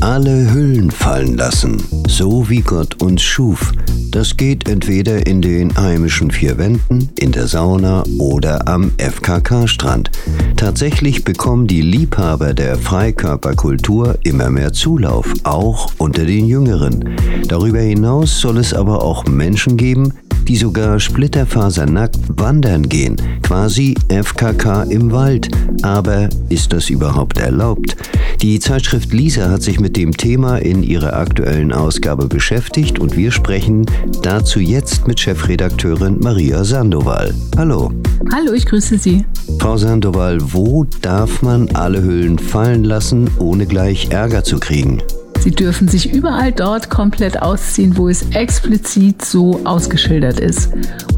Alle Hüllen fallen lassen, so wie Gott uns schuf. Das geht entweder in den heimischen vier Wänden, in der Sauna oder am FKK-Strand. Tatsächlich bekommen die Liebhaber der Freikörperkultur immer mehr Zulauf, auch unter den Jüngeren. Darüber hinaus soll es aber auch Menschen geben, die sogar splitterfasernackt wandern gehen, quasi FKK im Wald. Aber ist das überhaupt erlaubt? Die Zeitschrift Lisa hat sich mit dem Thema in ihrer aktuellen Ausgabe beschäftigt und wir sprechen dazu jetzt mit Chefredakteurin Maria Sandoval. Hallo. Hallo, ich grüße Sie. Frau Sandoval, wo darf man alle Hüllen fallen lassen, ohne gleich Ärger zu kriegen? Sie dürfen sich überall dort komplett ausziehen, wo es explizit so ausgeschildert ist.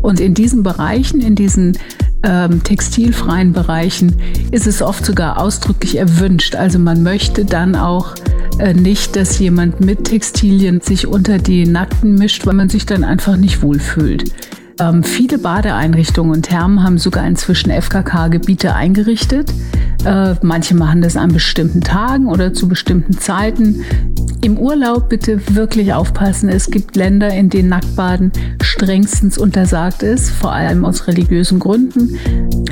Und in diesen Bereichen, in diesen ähm, textilfreien Bereichen, ist es oft sogar ausdrücklich erwünscht. Also man möchte dann auch äh, nicht, dass jemand mit Textilien sich unter die Nackten mischt, weil man sich dann einfach nicht wohlfühlt. Ähm, viele Badeeinrichtungen und Thermen haben sogar inzwischen FKK-Gebiete eingerichtet. Äh, manche machen das an bestimmten Tagen oder zu bestimmten Zeiten. Im Urlaub bitte wirklich aufpassen. Es gibt Länder, in denen Nacktbaden strengstens untersagt ist, vor allem aus religiösen Gründen.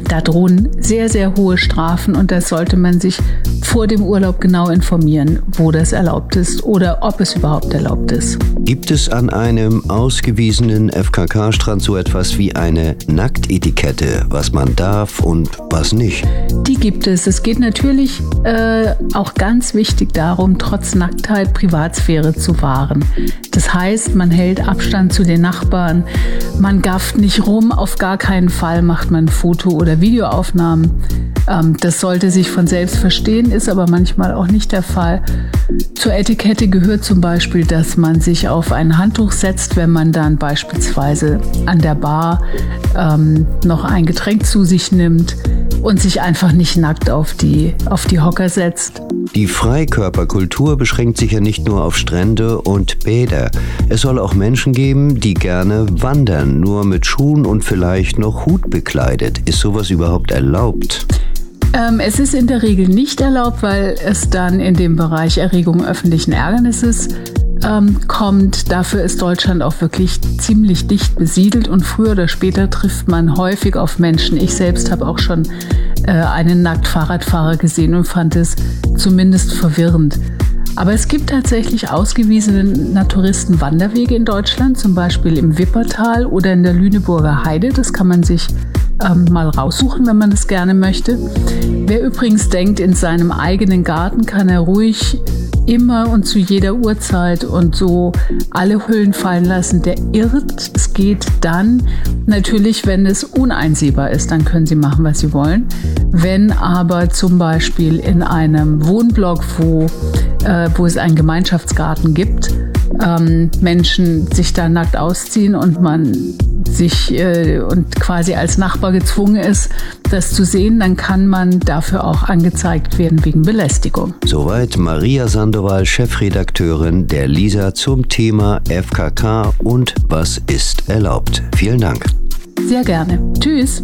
Da drohen sehr, sehr hohe Strafen und da sollte man sich vor dem Urlaub genau informieren, wo das erlaubt ist oder ob es überhaupt erlaubt ist. Gibt es an einem ausgewiesenen FKK-Strand so etwas wie eine Nacktetikette, was man darf und was nicht? Die gibt es. Es geht natürlich äh, auch ganz wichtig darum, trotz Nacktheit Privatsphäre zu wahren. Das heißt, man hält Abstand zu den Nachbarn, man gafft nicht rum, auf gar keinen Fall macht man Foto- oder Videoaufnahmen. Ähm, das sollte sich von selbst verstehen, ist aber manchmal auch nicht der Fall. Zur Etikette gehört zum Beispiel, dass man sich auf ein Handtuch setzt, wenn man dann beispielsweise an der Bar ähm, noch ein Getränk zu sich nimmt und sich einfach nicht nackt auf die, auf die Hocker setzt. Die Freikörperkultur beschränkt sich ja nicht nur auf Strände und Bäder. Es soll auch Menschen geben, die gerne wandern, nur mit Schuhen und vielleicht noch Hut bekleidet. Ist sowas überhaupt erlaubt? Ähm, es ist in der Regel nicht erlaubt, weil es dann in dem Bereich Erregung öffentlichen Ärgernisses ähm, kommt. Dafür ist Deutschland auch wirklich ziemlich dicht besiedelt und früher oder später trifft man häufig auf Menschen. Ich selbst habe auch schon äh, einen Nacktfahrradfahrer gesehen und fand es zumindest verwirrend. Aber es gibt tatsächlich ausgewiesene Naturistenwanderwege in Deutschland, zum Beispiel im Wippertal oder in der Lüneburger Heide. Das kann man sich ähm, mal raussuchen, wenn man das gerne möchte. Wer übrigens denkt, in seinem eigenen Garten kann er ruhig immer und zu jeder Uhrzeit und so alle Hüllen fallen lassen, der irrt. Es geht dann natürlich, wenn es uneinsehbar ist, dann können Sie machen, was Sie wollen. Wenn aber zum Beispiel in einem Wohnblock, wo, äh, wo es einen Gemeinschaftsgarten gibt, ähm, Menschen sich da nackt ausziehen und man sich äh, und quasi als Nachbar gezwungen ist, das zu sehen, dann kann man dafür auch angezeigt werden wegen Belästigung. Soweit Maria Sandoval, Chefredakteurin der Lisa zum Thema FKK und was ist erlaubt. Vielen Dank. Sehr gerne. Tschüss.